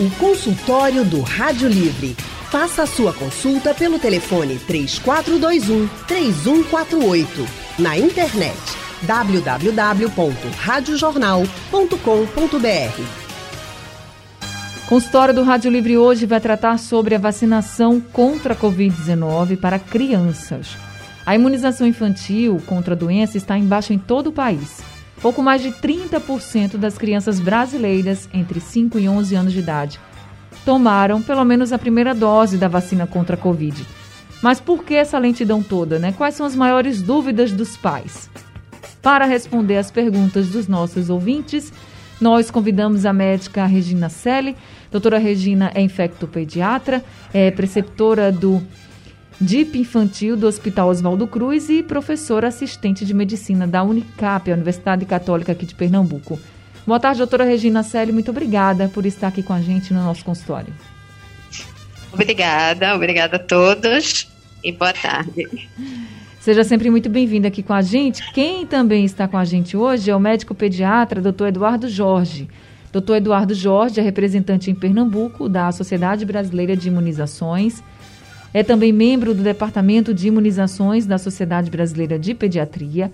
O consultório do Rádio Livre. Faça a sua consulta pelo telefone 3421 3148. Na internet www.radiojornal.com.br. Consultório do Rádio Livre hoje vai tratar sobre a vacinação contra a Covid-19 para crianças. A imunização infantil contra a doença está em baixa em todo o país. Pouco mais de 30% das crianças brasileiras entre 5 e 11 anos de idade tomaram pelo menos a primeira dose da vacina contra a Covid. Mas por que essa lentidão toda, né? Quais são as maiores dúvidas dos pais? Para responder as perguntas dos nossos ouvintes, nós convidamos a médica Regina Selle. Doutora Regina é infectopediatra, é preceptora do DIP Infantil do Hospital Oswaldo Cruz e professora assistente de medicina da Unicap, a Universidade Católica aqui de Pernambuco. Boa tarde, doutora Regina Selle. Muito obrigada por estar aqui com a gente no nosso consultório. Obrigada, obrigada a todos e boa tarde. Seja sempre muito bem-vinda aqui com a gente. Quem também está com a gente hoje é o médico pediatra, doutor Eduardo Jorge. Doutor Eduardo Jorge é representante em Pernambuco da Sociedade Brasileira de Imunizações é também membro do Departamento de Imunizações da Sociedade Brasileira de Pediatria,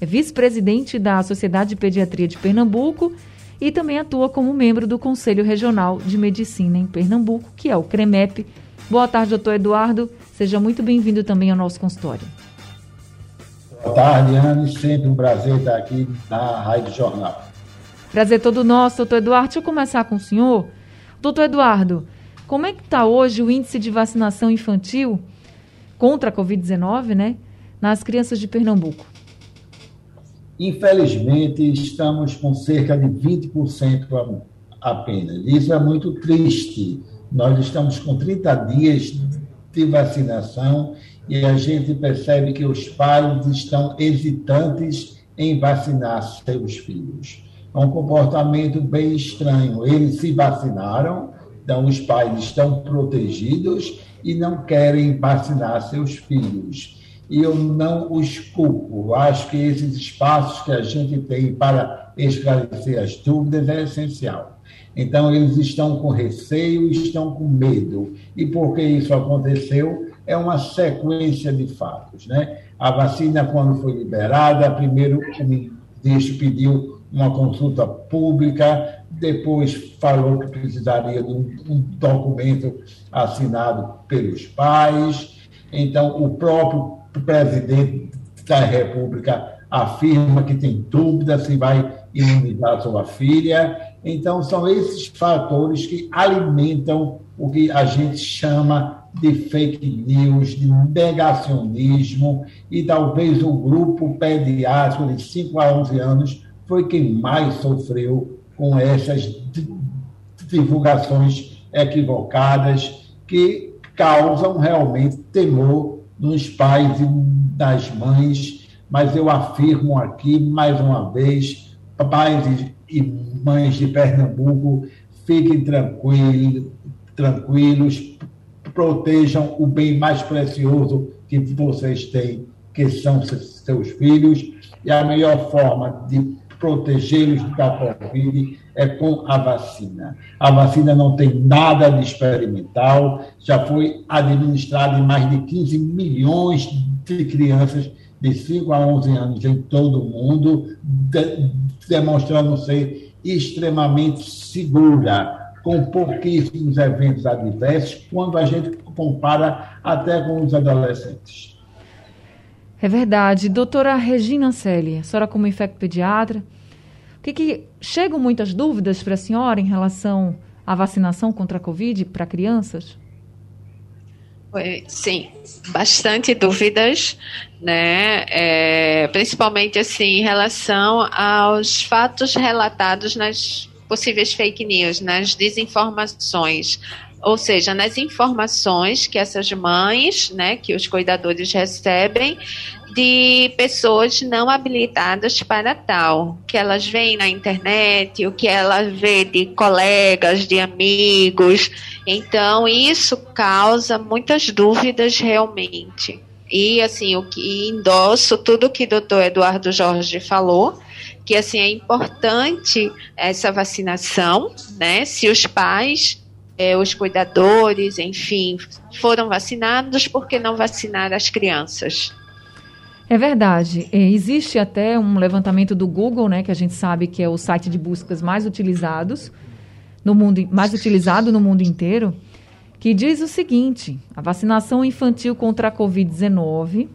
é vice-presidente da Sociedade de Pediatria de Pernambuco e também atua como membro do Conselho Regional de Medicina em Pernambuco, que é o CREMEP. Boa tarde, doutor Eduardo. Seja muito bem-vindo também ao nosso consultório. Boa tarde, Anne. Sempre um prazer estar aqui na Rádio Jornal. Prazer todo nosso, doutor Eduardo. Deixa eu começar com o senhor. Doutor Eduardo, como é que está hoje o índice de vacinação infantil contra a Covid-19, né, nas crianças de Pernambuco? Infelizmente, estamos com cerca de 20% apenas. Isso é muito triste. Nós estamos com 30 dias de vacinação e a gente percebe que os pais estão hesitantes em vacinar seus filhos. É um comportamento bem estranho. Eles se vacinaram, então, os pais estão protegidos e não querem vacinar seus filhos. E eu não os culpo. Acho que esses espaços que a gente tem para esclarecer as dúvidas é essencial. Então, eles estão com receio, estão com medo. E por que isso aconteceu? É uma sequência de fatos. Né? A vacina, quando foi liberada, primeiro o ministro pediu uma consulta pública, depois falou que precisaria de um, um documento assinado pelos pais. Então, o próprio presidente da República afirma que tem dúvida se vai imunizar sua filha. Então, são esses fatores que alimentam o que a gente chama de fake news, de negacionismo, e talvez o grupo pediátrico de 5 a 11 anos foi quem mais sofreu com essas divulgações equivocadas que causam realmente temor nos pais e das mães. Mas eu afirmo aqui, mais uma vez, pais e mães de Pernambuco, fiquem tranquilos, tranquilos, protejam o bem mais precioso que vocês têm, que são seus filhos, e a melhor forma de protegê-los da Covid é com a vacina. A vacina não tem nada de experimental, já foi administrada em mais de 15 milhões de crianças de 5 a 11 anos em todo o mundo, de, demonstrando ser extremamente segura, com pouquíssimos eventos adversos, quando a gente compara até com os adolescentes. É verdade. Doutora Regina Selle, a senhora como infectopediatra, o que, que chegam muitas dúvidas para a senhora em relação à vacinação contra a Covid para crianças? Sim, bastante dúvidas, né? É, principalmente assim em relação aos fatos relatados nas possíveis fake news, nas desinformações, ou seja, nas informações que essas mães, né, que os cuidadores recebem de pessoas não habilitadas para tal, que elas veem na internet, o que elas vê de colegas, de amigos. Então, isso causa muitas dúvidas realmente. E assim, o que endosso tudo que o doutor Eduardo Jorge falou, que assim é importante essa vacinação, né? Se os pais é, os cuidadores, enfim, foram vacinados, por que não vacinar as crianças? É verdade. É, existe até um levantamento do Google, né, que a gente sabe que é o site de buscas mais utilizados no mundo, mais utilizado no mundo inteiro, que diz o seguinte: a vacinação infantil contra a Covid-19,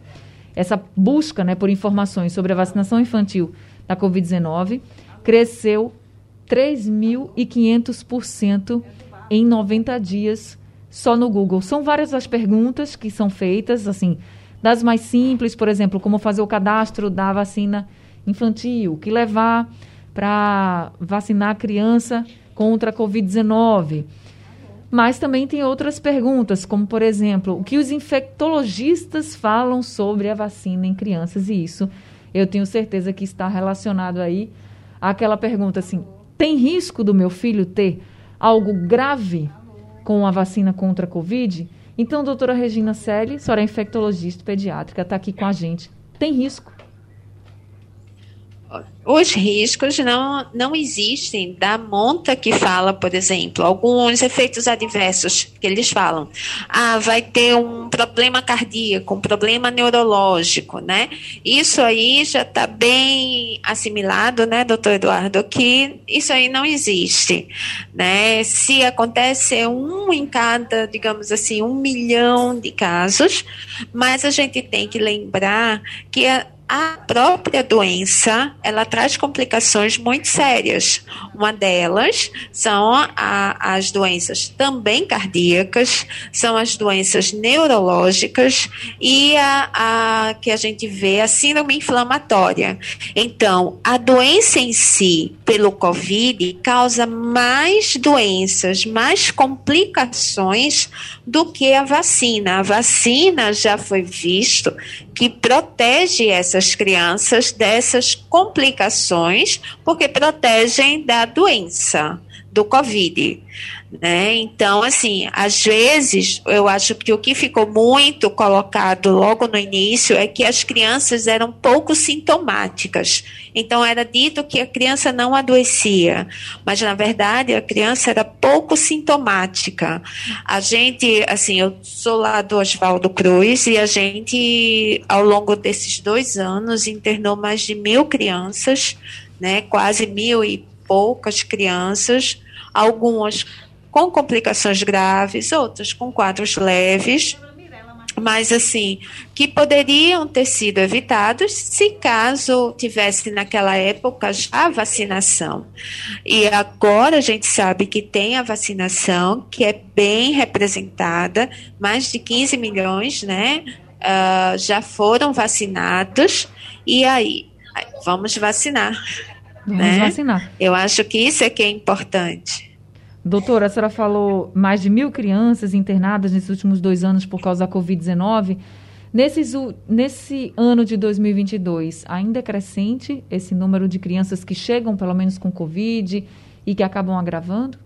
essa busca, né, por informações sobre a vacinação infantil da Covid-19 cresceu 3.500% em 90 dias só no Google. São várias as perguntas que são feitas, assim, das mais simples, por exemplo, como fazer o cadastro da vacina infantil, o que levar para vacinar a criança contra a Covid-19. Mas também tem outras perguntas, como, por exemplo, o que os infectologistas falam sobre a vacina em crianças, e isso eu tenho certeza que está relacionado aí àquela pergunta assim: tem risco do meu filho ter algo grave com a vacina contra a Covid? Então, doutora Regina Selle, senhora infectologista pediátrica, está aqui com a gente. Tem risco? Os riscos não, não existem da monta que fala, por exemplo, alguns efeitos adversos que eles falam. Ah, vai ter um problema cardíaco, um problema neurológico, né? Isso aí já está bem assimilado, né, doutor Eduardo, que isso aí não existe, né? Se acontece é um em cada, digamos assim, um milhão de casos, mas a gente tem que lembrar que a, a própria doença ela traz complicações muito sérias. Uma delas são a, as doenças também cardíacas, são as doenças neurológicas e a, a que a gente vê a síndrome inflamatória. Então, a doença em si, pelo COVID, causa mais doenças, mais complicações do que a vacina. A vacina já foi visto que protege essas crianças dessas complicações, porque protegem da doença do Covid. Né? Então, assim, às vezes, eu acho que o que ficou muito colocado logo no início é que as crianças eram pouco sintomáticas. Então, era dito que a criança não adoecia, mas na verdade a criança era pouco sintomática. A gente, assim, eu sou lá do Oswaldo Cruz e a gente, ao longo desses dois anos, internou mais de mil crianças, né? Quase mil e poucas crianças, algumas com complicações graves, outras com quadros leves, mas assim, que poderiam ter sido evitados se caso tivesse naquela época já a vacinação. E agora a gente sabe que tem a vacinação, que é bem representada, mais de 15 milhões, né? Uh, já foram vacinados, e aí, vamos vacinar. Vamos né? vacinar. Eu acho que isso é que é importante. Doutora, a senhora falou mais de mil crianças internadas nesses últimos dois anos por causa da Covid-19. nesse ano de 2022, ainda é crescente esse número de crianças que chegam, pelo menos, com Covid e que acabam agravando?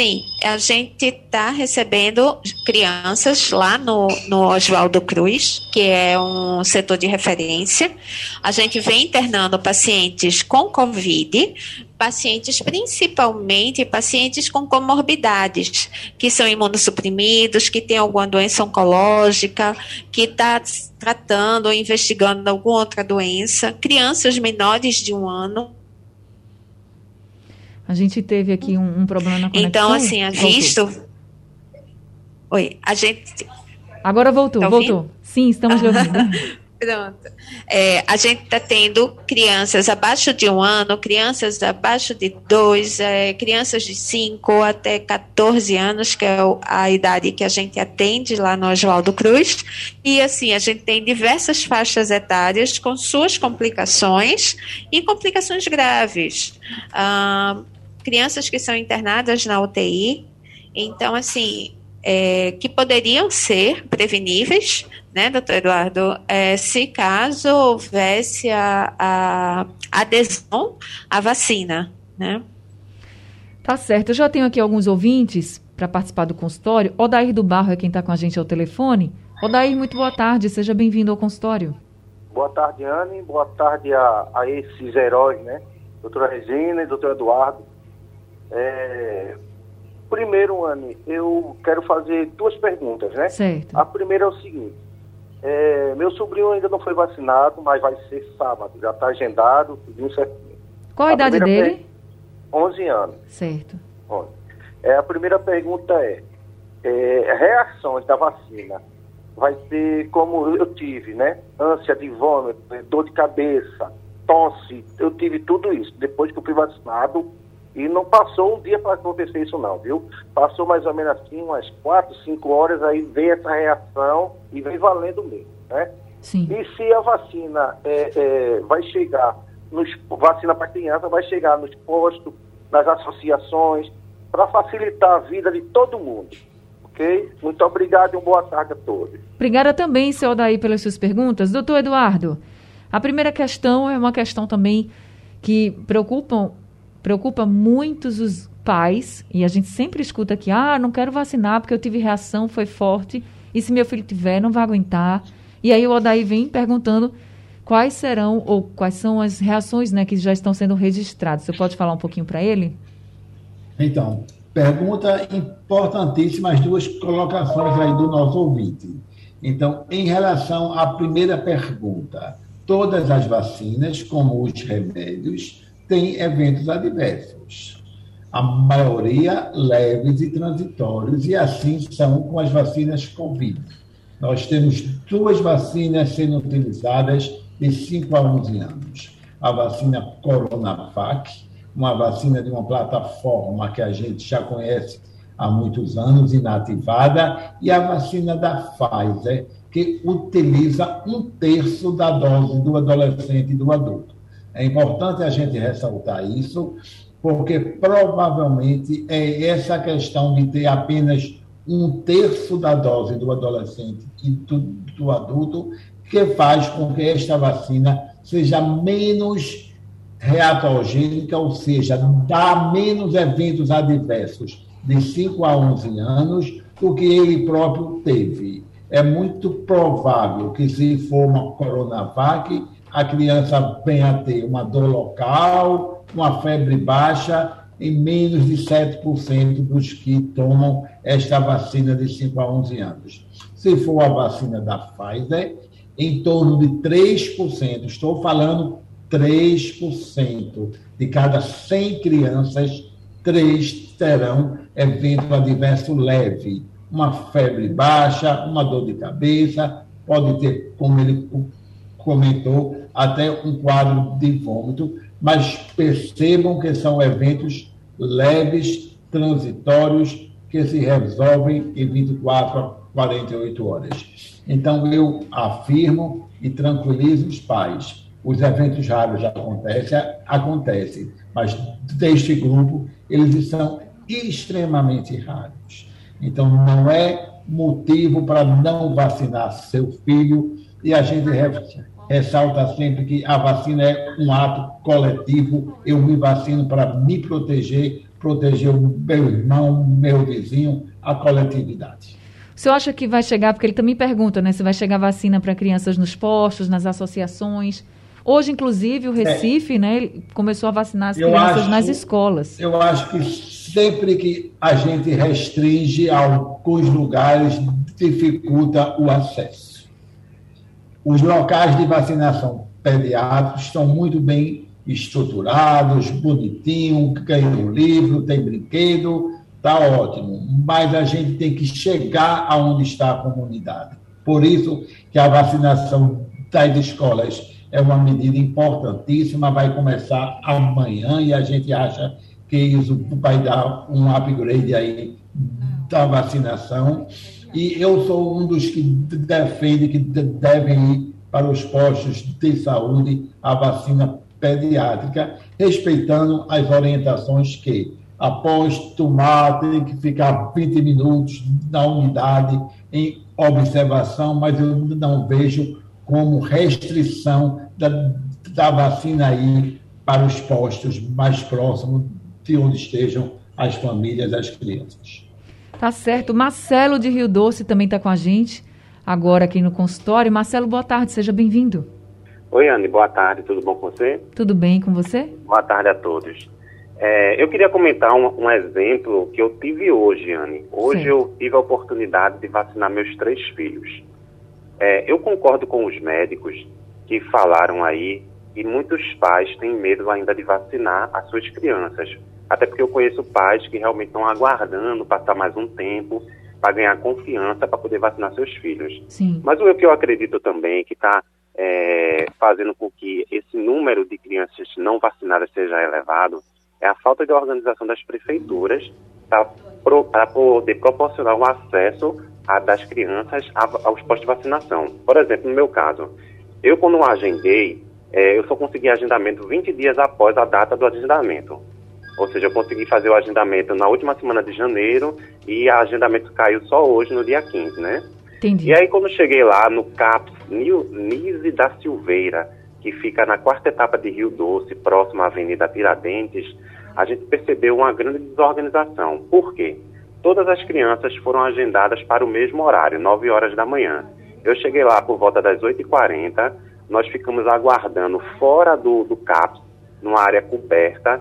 Sim, a gente está recebendo crianças lá no, no Oswaldo Cruz, que é um setor de referência. A gente vem internando pacientes com Covid, pacientes principalmente pacientes com comorbidades, que são imunossuprimidos, que têm alguma doença oncológica, que está tratando ou investigando alguma outra doença, crianças menores de um ano a gente teve aqui um, um problema na conexão. Então, assim, a visto. Oi, a gente. Agora voltou, tá voltou. Sim, estamos ouvindo. Pronto. É, a gente está tendo crianças abaixo de um ano, crianças abaixo de dois, é, crianças de 5 até 14 anos, que é a idade que a gente atende lá no Oswaldo Cruz. E assim, a gente tem diversas faixas etárias com suas complicações e complicações graves. Ah, crianças que são internadas na UTI. Então, assim, é, que poderiam ser preveníveis, né, doutor Eduardo, é, se caso houvesse a, a adesão à vacina, né? Tá certo. Eu já tenho aqui alguns ouvintes para participar do consultório. Odair do Barro é quem está com a gente ao telefone. Odair, muito boa tarde. Seja bem-vindo ao consultório. Boa tarde, Anne. Boa tarde a, a esses heróis, né? Doutora Regina e doutor Eduardo. É, primeiro, Anne, eu quero fazer duas perguntas, né? Certo. A primeira é o seguinte. É, meu sobrinho ainda não foi vacinado, mas vai ser sábado. Já está agendado, tudo certinho. Qual a, a idade dele? Per... 11 anos. Certo. 11. É, a primeira pergunta é, é, reações da vacina vai ser como eu tive, né? Ânsia de vômito, dor de cabeça, tosse, eu tive tudo isso. Depois que eu fui vacinado, e não passou um dia para acontecer isso não, viu? Passou mais ou menos assim, umas quatro, cinco horas, aí veio essa reação e vem valendo mesmo, né? Sim. E se a vacina é, é, vai chegar, nos, vacina para criança vai chegar nos postos, nas associações, para facilitar a vida de todo mundo. Ok? Muito obrigado e uma boa tarde a todos. Obrigada também, seu Daí, pelas suas perguntas. Doutor Eduardo, a primeira questão é uma questão também que preocupa, preocupa muitos os pais, e a gente sempre escuta que, ah, não quero vacinar porque eu tive reação, foi forte, e se meu filho tiver, não vai aguentar. E aí o Odaí vem perguntando quais serão, ou quais são as reações né, que já estão sendo registradas. Você pode falar um pouquinho para ele? Então, pergunta importantíssima, as duas colocações aí do nosso ouvinte. Então, em relação à primeira pergunta, todas as vacinas, como os remédios, têm eventos adversos. A maioria leves e transitórios, e assim são com as vacinas Covid. Nós temos duas vacinas sendo utilizadas de 5 a 11 anos. A vacina Coronavac, uma vacina de uma plataforma que a gente já conhece há muitos anos, inativada, e a vacina da Pfizer, que utiliza um terço da dose do adolescente e do adulto. É importante a gente ressaltar isso, porque provavelmente é essa questão de ter apenas um terço da dose do adolescente e do, do adulto que faz com que esta vacina seja menos reatogênica, ou seja, dá menos eventos adversos de 5 a 11 anos do que ele próprio teve. É muito provável que, se for uma Coronavac, a criança venha a ter uma dor local, uma febre baixa, em menos de 7% dos que tomam esta vacina de 5 a 11 anos. Se for a vacina da Pfizer, em torno de 3%. Estou falando 3% de cada 100 crianças, 3 terão evento adverso leve, uma febre baixa, uma dor de cabeça, pode ter, como ele comentou, até um quadro de vômito, mas percebam que são eventos leves, transitórios, que se resolvem em 24 a 48 horas. Então, eu afirmo e tranquilizo os pais os eventos raros já acontecem, acontecem, mas deste grupo eles são extremamente raros. Então não é motivo para não vacinar seu filho e a gente ressalta sempre que a vacina é um ato coletivo. Eu me vacino para me proteger, proteger o meu irmão, meu vizinho, a coletividade. O senhor acha que vai chegar, porque ele também pergunta, né, se vai chegar vacina para crianças nos postos, nas associações? Hoje, inclusive, o Recife, é. né, começou a vacinar as crianças acho, nas escolas. Eu acho que sempre que a gente restringe alguns lugares, dificulta o acesso. Os locais de vacinação pediátricos estão muito bem estruturados, bonitinho, ganham um livro, tem brinquedo, está ótimo. Mas a gente tem que chegar aonde está a comunidade. Por isso que a vacinação das escolas é uma medida importantíssima, vai começar amanhã e a gente acha que isso vai dar um upgrade aí da vacinação. E eu sou um dos que defende que devem ir para os postos de saúde a vacina pediátrica, respeitando as orientações que, após tomar, tem que ficar 20 minutos na unidade em observação, mas eu não vejo como restrição da, da vacina aí para os postos mais próximos de onde estejam as famílias, as crianças. Tá certo. Marcelo de Rio Doce também está com a gente agora aqui no consultório. Marcelo, boa tarde, seja bem-vindo. Oi, Anne, boa tarde, tudo bom com você? Tudo bem com você? Boa tarde a todos. É, eu queria comentar um, um, exemplo que eu tive hoje, Anne. Hoje Sim. eu tive a oportunidade de vacinar meus três filhos. É, eu concordo com os médicos que falaram aí que muitos pais têm medo ainda de vacinar as suas crianças. Até porque eu conheço pais que realmente estão aguardando passar mais um tempo para ganhar confiança para poder vacinar seus filhos. Sim. Mas o que eu acredito também que está é, fazendo com que esse número de crianças não vacinadas seja elevado é a falta de organização das prefeituras para poder proporcionar o acesso a, das crianças a, aos postos de vacinação. Por exemplo, no meu caso, eu quando agendei, é, eu só consegui agendamento 20 dias após a data do agendamento. Ou seja, eu consegui fazer o agendamento na última semana de janeiro e o agendamento caiu só hoje, no dia 15, né? Entendi. E aí, quando cheguei lá no CAPS Nise da Silveira, que fica na quarta etapa de Rio Doce, próximo à Avenida Tiradentes, a gente percebeu uma grande desorganização. Por quê? Todas as crianças foram agendadas para o mesmo horário, 9 horas da manhã. Eu cheguei lá por volta das 8h40, nós ficamos aguardando fora do, do CAPS, numa área coberta,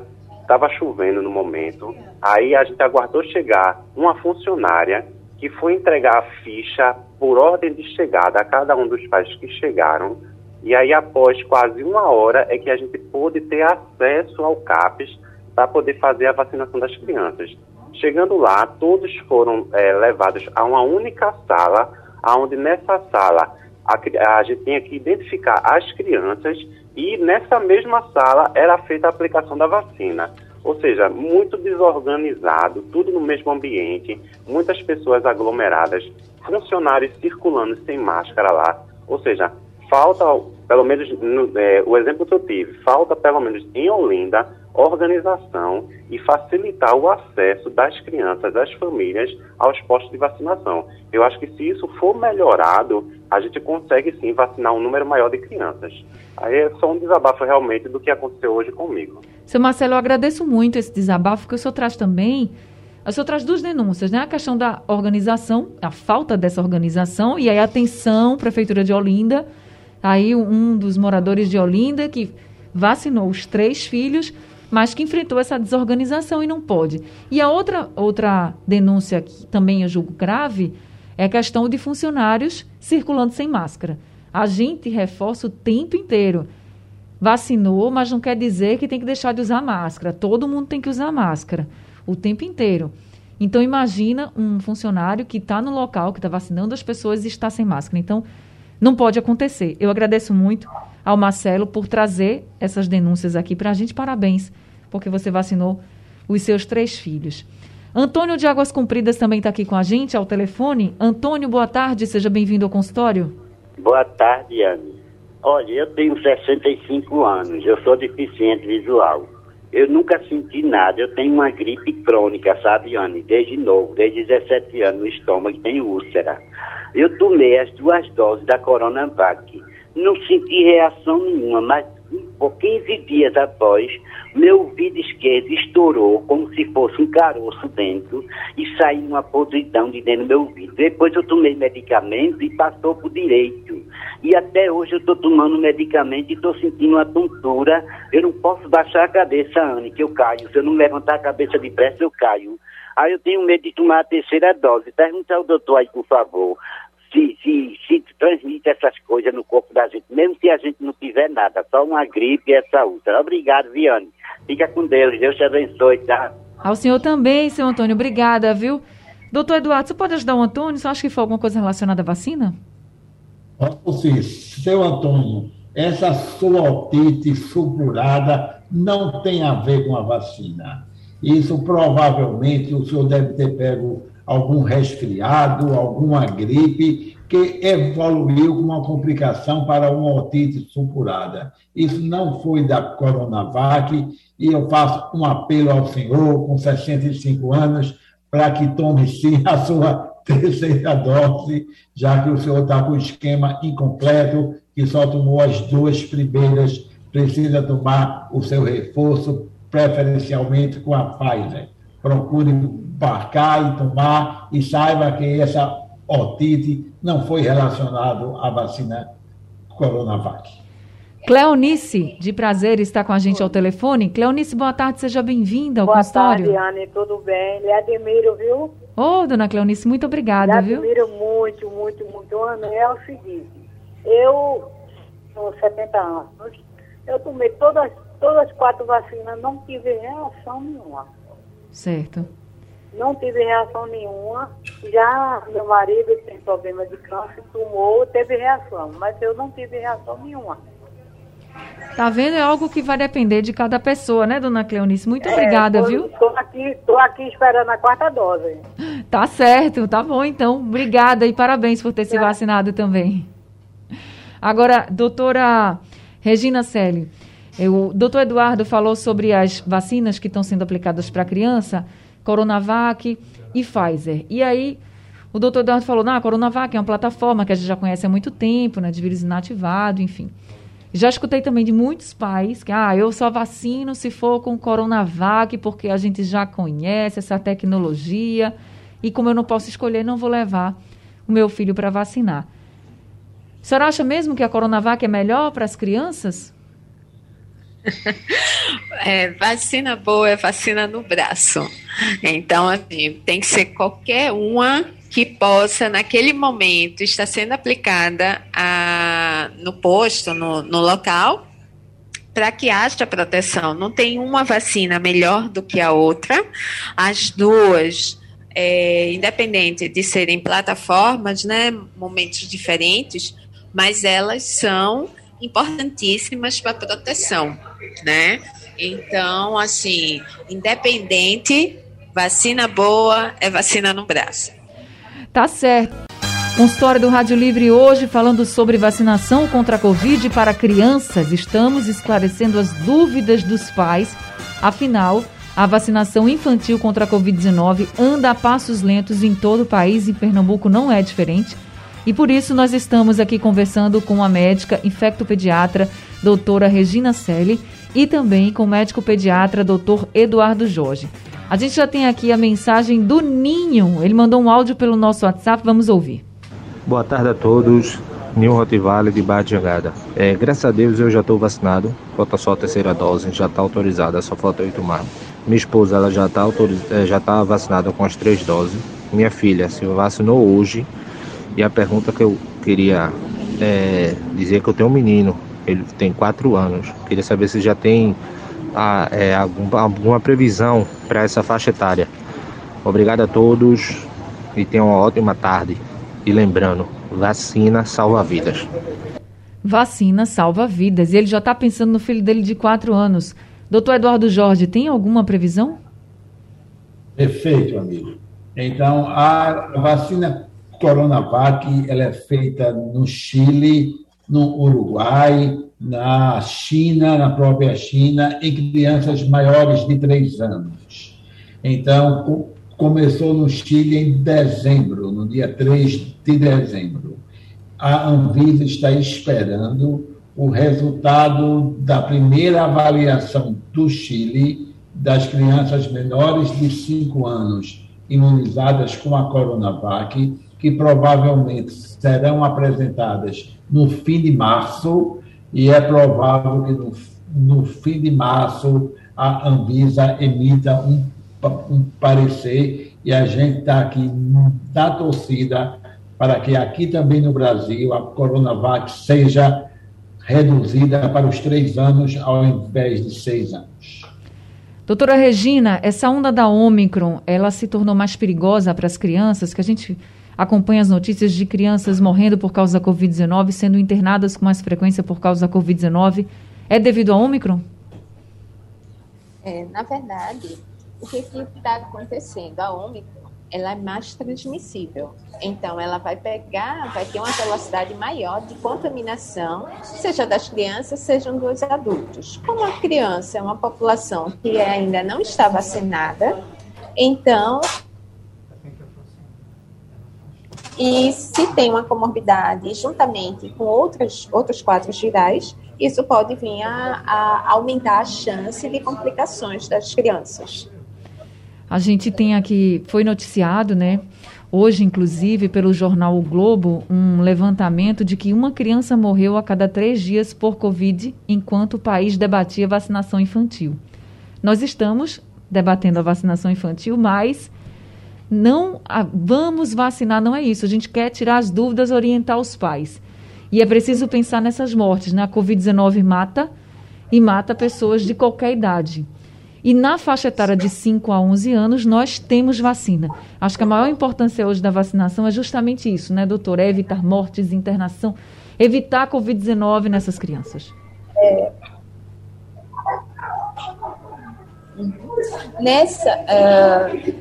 estava chovendo no momento, aí a gente aguardou chegar uma funcionária que foi entregar a ficha por ordem de chegada a cada um dos pais que chegaram, e aí após quase uma hora é que a gente pôde ter acesso ao CAPS para poder fazer a vacinação das crianças. Chegando lá, todos foram é, levados a uma única sala, onde nessa sala a, a gente tinha que identificar as crianças e nessa mesma sala era feita a aplicação da vacina. Ou seja, muito desorganizado, tudo no mesmo ambiente, muitas pessoas aglomeradas, funcionários circulando sem máscara lá. Ou seja, falta, pelo menos no, é, o exemplo que eu tive, falta pelo menos em Olinda organização e facilitar o acesso das crianças, das famílias aos postos de vacinação. Eu acho que se isso for melhorado, a gente consegue sim vacinar um número maior de crianças. Aí é só um desabafo realmente do que aconteceu hoje comigo. Seu Marcelo, eu agradeço muito esse desabafo, porque o senhor traz também o senhor traz duas denúncias, né? A questão da organização, a falta dessa organização, e aí atenção, Prefeitura de Olinda, aí um dos moradores de Olinda que vacinou os três filhos, mas que enfrentou essa desorganização e não pode. E a outra, outra denúncia que também eu julgo grave é a questão de funcionários circulando sem máscara. A gente reforça o tempo inteiro. Vacinou, mas não quer dizer que tem que deixar de usar máscara. Todo mundo tem que usar máscara o tempo inteiro. Então imagina um funcionário que está no local, que está vacinando as pessoas e está sem máscara. Então, não pode acontecer. Eu agradeço muito ao Marcelo por trazer essas denúncias aqui para a gente. Parabéns, porque você vacinou os seus três filhos. Antônio de Águas Compridas também está aqui com a gente ao telefone. Antônio, boa tarde, seja bem-vindo ao consultório. Boa tarde, Anne. Olha, eu tenho 65 anos, eu sou deficiente visual. Eu nunca senti nada, eu tenho uma gripe crônica, sabe, Anne? Desde novo, desde 17 anos no estômago, tenho úlcera. Eu tomei as duas doses da Coronavac não senti reação nenhuma, mas por 15 dias após, meu ouvido esquerdo estourou como se fosse um caroço dentro e saiu uma podridão de dentro do meu ouvido. Depois eu tomei medicamento e passou para o direito. E até hoje eu estou tomando medicamento e estou sentindo uma tontura. Eu não posso baixar a cabeça, Anne, que eu caio. Se eu não levantar a cabeça depressa, eu caio. Aí eu tenho medo de tomar a terceira dose. Pergunta ao doutor aí, por favor se, se, se transmite essas coisas no corpo da gente, mesmo se a gente não tiver nada, só uma gripe e essa outra. Obrigado, Viane. Fica com Deus, Deus te abençoe, tá? Ao senhor também, seu Antônio, obrigada, viu? Doutor Eduardo, você pode ajudar o Antônio? Você acha que foi alguma coisa relacionada à vacina? Sim, seu Antônio, essa sua otite supurada não tem a ver com a vacina. Isso provavelmente o senhor deve ter pego algum resfriado, alguma gripe, que evoluiu com uma complicação para uma otite supurada. Isso não foi da Coronavac, e eu faço um apelo ao senhor, com 65 anos, para que tome sim a sua terceira dose, já que o senhor está com o esquema incompleto, que só tomou as duas primeiras, precisa tomar o seu reforço, preferencialmente com a Pfizer. Procure embarcar e tomar e saiba que essa otite não foi relacionado à vacina Coronavac. Cleonice, de prazer, está com a gente ao telefone. Cleonice, boa tarde, seja bem-vinda ao boa consultório. Boa tarde, Anne, tudo bem? Lhe admiro, viu? Ô, oh, dona Cleonice, muito obrigada, Lhe viu? admiro muito, muito, muito. Ana, é o seguinte, eu, com 70 anos, eu tomei todas, todas as quatro vacinas, não tive reação nenhuma. Certo. Não tive reação nenhuma. Já meu marido tem problema de câncer, tomou, teve reação, mas eu não tive reação nenhuma. Tá vendo? É algo que vai depender de cada pessoa, né, dona Cleonice? Muito é, obrigada, tô, viu? Estou aqui, tô aqui esperando a quarta dose. Tá certo, tá bom então. Obrigada e parabéns por ter se vacinado também. Agora, doutora Regina Selle, o doutor Eduardo falou sobre as vacinas que estão sendo aplicadas para criança, Coronavac e Pfizer. E aí, o doutor Eduardo falou, não, a Coronavac é uma plataforma que a gente já conhece há muito tempo, né, de vírus inativado, enfim. Já escutei também de muitos pais que, ah, eu só vacino se for com Coronavac, porque a gente já conhece essa tecnologia e como eu não posso escolher, não vou levar o meu filho para vacinar. A senhora acha mesmo que a Coronavac é melhor para as crianças? É, vacina boa é vacina no braço. Então, assim, tem que ser qualquer uma que possa, naquele momento, estar sendo aplicada a, no posto, no, no local, para que haja proteção. Não tem uma vacina melhor do que a outra. As duas, é, independente de serem plataformas, né, momentos diferentes, mas elas são importantíssimas para proteção, né? Então, assim, independente, vacina boa é vacina no braço. Tá certo. Consultório do Rádio Livre hoje falando sobre vacinação contra a Covid para crianças. Estamos esclarecendo as dúvidas dos pais. Afinal, a vacinação infantil contra a Covid-19 anda a passos lentos em todo o país e Pernambuco não é diferente. E por isso nós estamos aqui conversando com a médica infectopediatra doutora Regina Selle e também com o médico pediatra doutor Eduardo Jorge. A gente já tem aqui a mensagem do Ninho. Ele mandou um áudio pelo nosso WhatsApp. Vamos ouvir. Boa tarde a todos. Ninho Rotivale de Barra de Jangada. É, graças a Deus eu já estou vacinado. Falta só a terceira dose, já está autorizada, só falta eu tomar. Minha esposa ela já está é, já tá vacinada com as três doses. Minha filha se vacinou hoje. E a pergunta que eu queria é, dizer que eu tenho um menino, ele tem quatro anos. Queria saber se já tem a, é, alguma, alguma previsão para essa faixa etária. Obrigado a todos e tenham uma ótima tarde. E lembrando, vacina salva vidas. Vacina salva vidas. E ele já está pensando no filho dele de 4 anos. Doutor Eduardo Jorge, tem alguma previsão? Perfeito, amigo. Então, a vacina Coronavac ela é feita no Chile, no Uruguai, na China, na própria China, em crianças maiores de 3 anos. Então, começou no Chile em dezembro, no dia 3 de dezembro. A Anvisa está esperando o resultado da primeira avaliação do Chile das crianças menores de 5 anos imunizadas com a Coronavac, que provavelmente serão apresentadas no fim de março e é provável que no, no fim de março a Anvisa emita um, um parecer e a gente está aqui na torcida para que aqui também no Brasil a Coronavac seja reduzida para os três anos ao invés de seis anos. Doutora Regina, essa onda da Omicron, ela se tornou mais perigosa para as crianças, que a gente acompanha as notícias de crianças morrendo por causa da Covid-19, sendo internadas com mais frequência por causa da Covid-19. É devido a Ômicron? É, na verdade, o que está acontecendo? A Ômicron ela é mais transmissível. Então, ela vai pegar, vai ter uma velocidade maior de contaminação, seja das crianças, sejam dos adultos. Como a criança é uma população que ainda não está vacinada, então e se tem uma comorbidade juntamente com outros, outros quadros virais, isso pode vir a, a aumentar a chance de complicações das crianças. A gente tem aqui, foi noticiado, né? Hoje, inclusive, pelo jornal O Globo, um levantamento de que uma criança morreu a cada três dias por Covid, enquanto o país debatia vacinação infantil. Nós estamos debatendo a vacinação infantil, mas não vamos vacinar, não é isso. A gente quer tirar as dúvidas, orientar os pais. E é preciso pensar nessas mortes, né? A Covid-19 mata e mata pessoas de qualquer idade. E na faixa etária de 5 a 11 anos, nós temos vacina. Acho que a maior importância hoje da vacinação é justamente isso, né, doutor? É evitar mortes, internação, evitar a Covid-19 nessas crianças. É. Nessa, uh,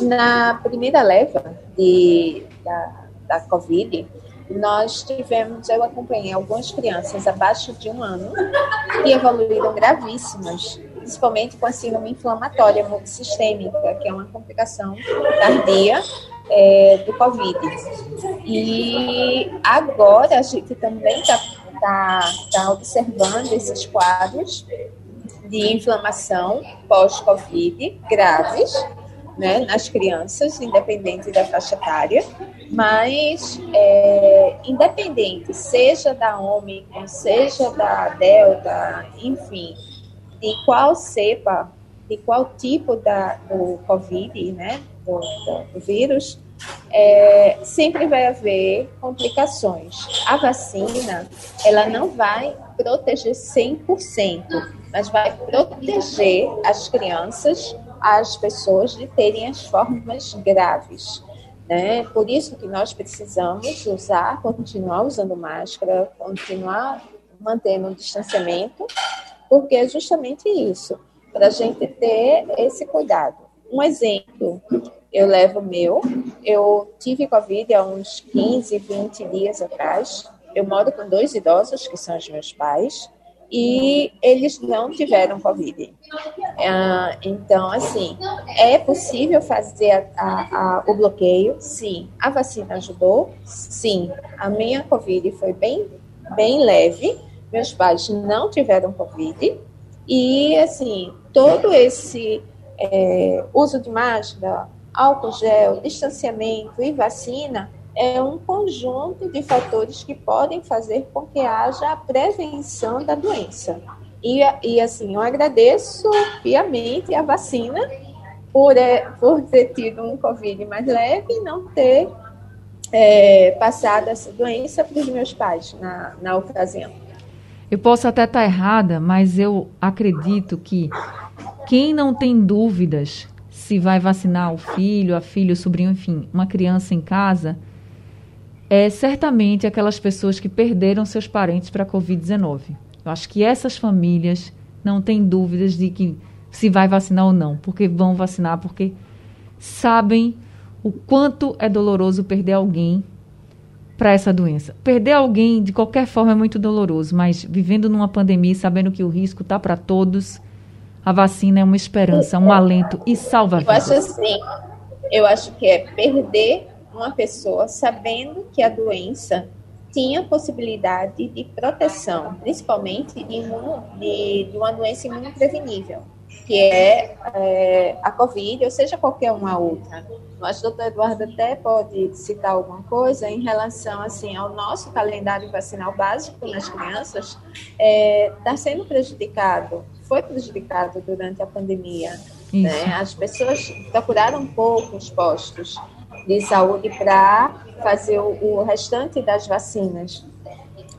na primeira leva de, da, da Covid, nós tivemos, eu acompanhei algumas crianças abaixo de um ano que evoluíram gravíssimas principalmente com a síndrome inflamatória multissistêmica, que é uma complicação tardia é, do Covid. E agora a gente também está tá, tá observando esses quadros de inflamação pós-Covid graves, né, nas crianças, independente da faixa etária, mas é, independente, seja da Ômicron, seja da Delta, enfim, de qual cepa, de qual tipo da, do Covid, né, do, do, vírus, é, sempre vai haver complicações. A vacina, ela não vai proteger 100%, mas vai proteger as crianças, as pessoas de terem as formas graves. Né? Por isso que nós precisamos usar, continuar usando máscara, continuar mantendo o distanciamento porque é justamente isso, para a gente ter esse cuidado. Um exemplo, eu levo meu, eu tive Covid há uns 15, 20 dias atrás. Eu moro com dois idosos, que são os meus pais, e eles não tiveram Covid. Ah, então, assim, é possível fazer a, a, a, o bloqueio? Sim. A vacina ajudou? Sim. A minha Covid foi bem, bem leve, meus pais não tiveram Covid. E, assim, todo esse é, uso de máscara, álcool gel, distanciamento e vacina é um conjunto de fatores que podem fazer com que haja a prevenção da doença. E, e assim, eu agradeço piamente a vacina por, é, por ter tido um Covid mais leve e não ter é, passado essa doença para os meus pais na, na ocasião. Eu posso até estar errada, mas eu acredito que quem não tem dúvidas se vai vacinar o filho, a filha, o sobrinho, enfim, uma criança em casa, é certamente aquelas pessoas que perderam seus parentes para a Covid-19. Eu acho que essas famílias não têm dúvidas de que se vai vacinar ou não, porque vão vacinar, porque sabem o quanto é doloroso perder alguém para essa doença. Perder alguém de qualquer forma é muito doloroso, mas vivendo numa pandemia, sabendo que o risco está para todos, a vacina é uma esperança, um alento e salva vidas. Eu acho assim, eu acho que é perder uma pessoa sabendo que a doença tinha possibilidade de proteção, principalmente de, imuno, de, de uma doença imunoprevenível que é, é, a Covid, ou seja, qualquer uma outra. Mas o doutor Eduardo até pode citar alguma coisa em relação assim ao nosso calendário vacinal básico nas crianças, está é, tá sendo prejudicado, foi prejudicado durante a pandemia. Né? As pessoas procuraram pouco os postos de saúde para fazer o, restante das vacinas.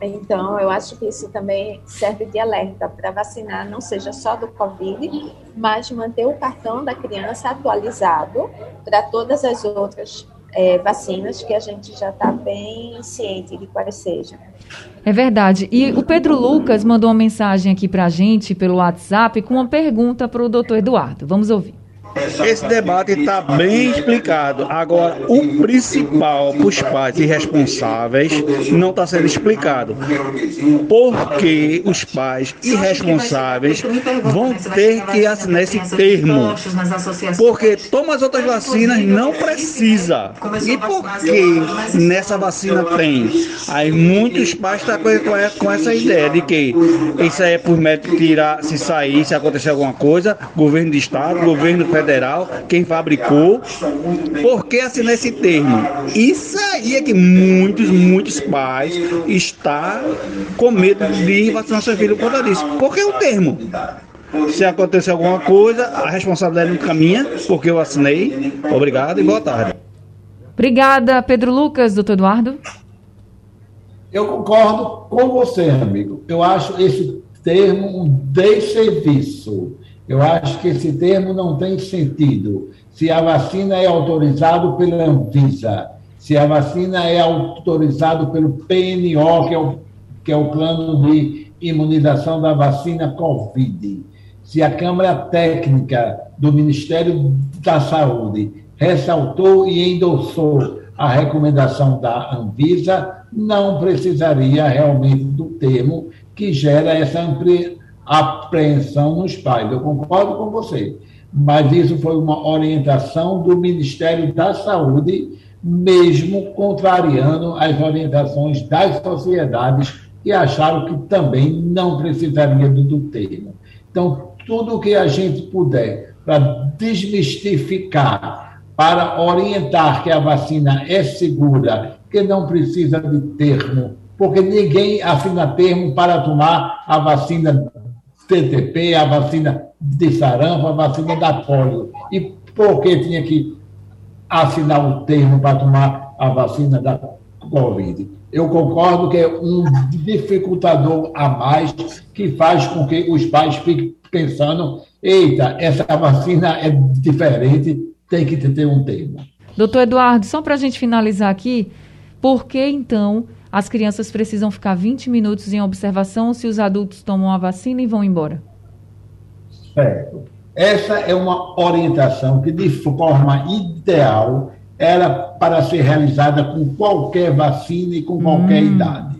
Então, eu acho que isso também serve de alerta para vacinar, não seja só do Covid, mas manter o cartão da criança atualizado para todas as outras é, vacinas que a gente já está bem ciente de quais sejam. É verdade. E o Pedro Lucas mandou uma mensagem aqui para a gente pelo WhatsApp com uma pergunta para o doutor Eduardo. Vamos ouvir. Esse debate está bem explicado. Agora, o principal para os pais irresponsáveis não está sendo explicado. Porque os pais irresponsáveis vão ter que assinar esse termo. Porque toma as outras vacinas não precisa. E por que nessa vacina tem? Aí muitos pais estão tá com essa ideia de que isso aí é por médico tirar, se sair, se acontecer alguma coisa, governo de estado, governo federal Federal, quem fabricou. Por que assinar esse termo? Isso aí é que muitos, muitos pais estão com medo de vacinar seu filho por conta disso. Porque é o termo. Se acontecer alguma coisa, a responsabilidade não caminha, porque eu assinei. Obrigado e boa tarde. Obrigada, Pedro Lucas, doutor Eduardo. Eu concordo com você, amigo. Eu acho esse termo um desserviço. Eu acho que esse termo não tem sentido. Se a vacina é autorizada pela Anvisa, se a vacina é autorizada pelo PNO, que é o, que é o plano de imunização da vacina Covid, se a Câmara Técnica do Ministério da Saúde ressaltou e endossou a recomendação da Anvisa, não precisaria realmente do termo que gera essa apreensão nos pais. Eu concordo com você, mas isso foi uma orientação do Ministério da Saúde, mesmo contrariando as orientações das sociedades que acharam que também não precisaria do, termo. Então, tudo que a gente puder para desmistificar, para orientar que a vacina é segura, que não precisa de termo, porque ninguém assina termo para tomar a vacina TTP, a vacina de sarampo, a vacina da polio. E por que tinha que assinar o termo para tomar a vacina da Covid? Eu concordo que é um dificultador a mais que faz com que os pais fiquem pensando: eita, essa vacina é diferente, tem que ter um termo. Doutor Eduardo, só para a gente finalizar aqui, por que então as crianças precisam ficar 20 minutos em observação se os adultos tomam a vacina e vão embora? Certo. Essa é uma orientação que, de forma ideal, era para ser realizada com qualquer vacina e com qualquer hum. idade.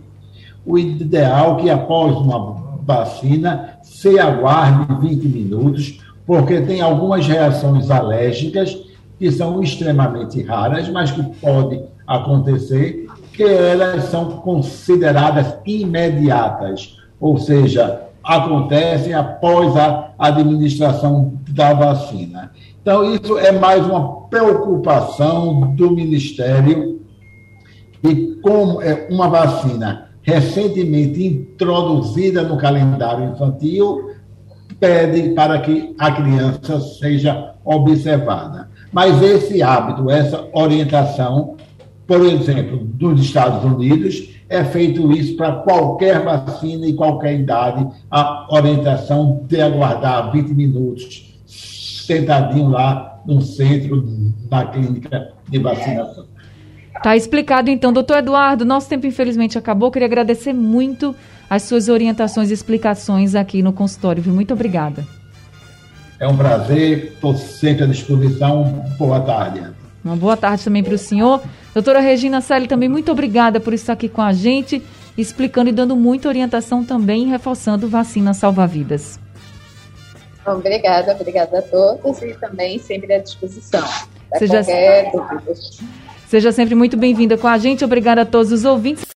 O ideal é que, após uma vacina, se aguarde 20 minutos, porque tem algumas reações alérgicas que são extremamente raras, mas que pode acontecer, que elas são consideradas imediatas, ou seja, acontecem após a administração da vacina. Então, isso é mais uma preocupação do Ministério, e como é uma vacina recentemente introduzida no calendário infantil, pede para que a criança seja observada. Mas esse hábito, essa orientação, por exemplo, dos Estados Unidos, é feito isso para qualquer vacina e qualquer idade, a orientação de aguardar 20 minutos sentadinho lá no centro da clínica de vacinação. Tá explicado então, doutor Eduardo. Nosso tempo infelizmente acabou. Queria agradecer muito as suas orientações e explicações aqui no consultório. Muito obrigada. É um prazer, estou sempre à disposição. Boa tarde. Uma boa tarde também para o senhor. Doutora Regina Selle, também muito obrigada por estar aqui com a gente, explicando e dando muita orientação também, reforçando vacina salva-vidas. Obrigada, obrigada a todos e também sempre à disposição. Seja... Qualquer. Seja sempre muito bem-vinda com a gente. Obrigada a todos os ouvintes.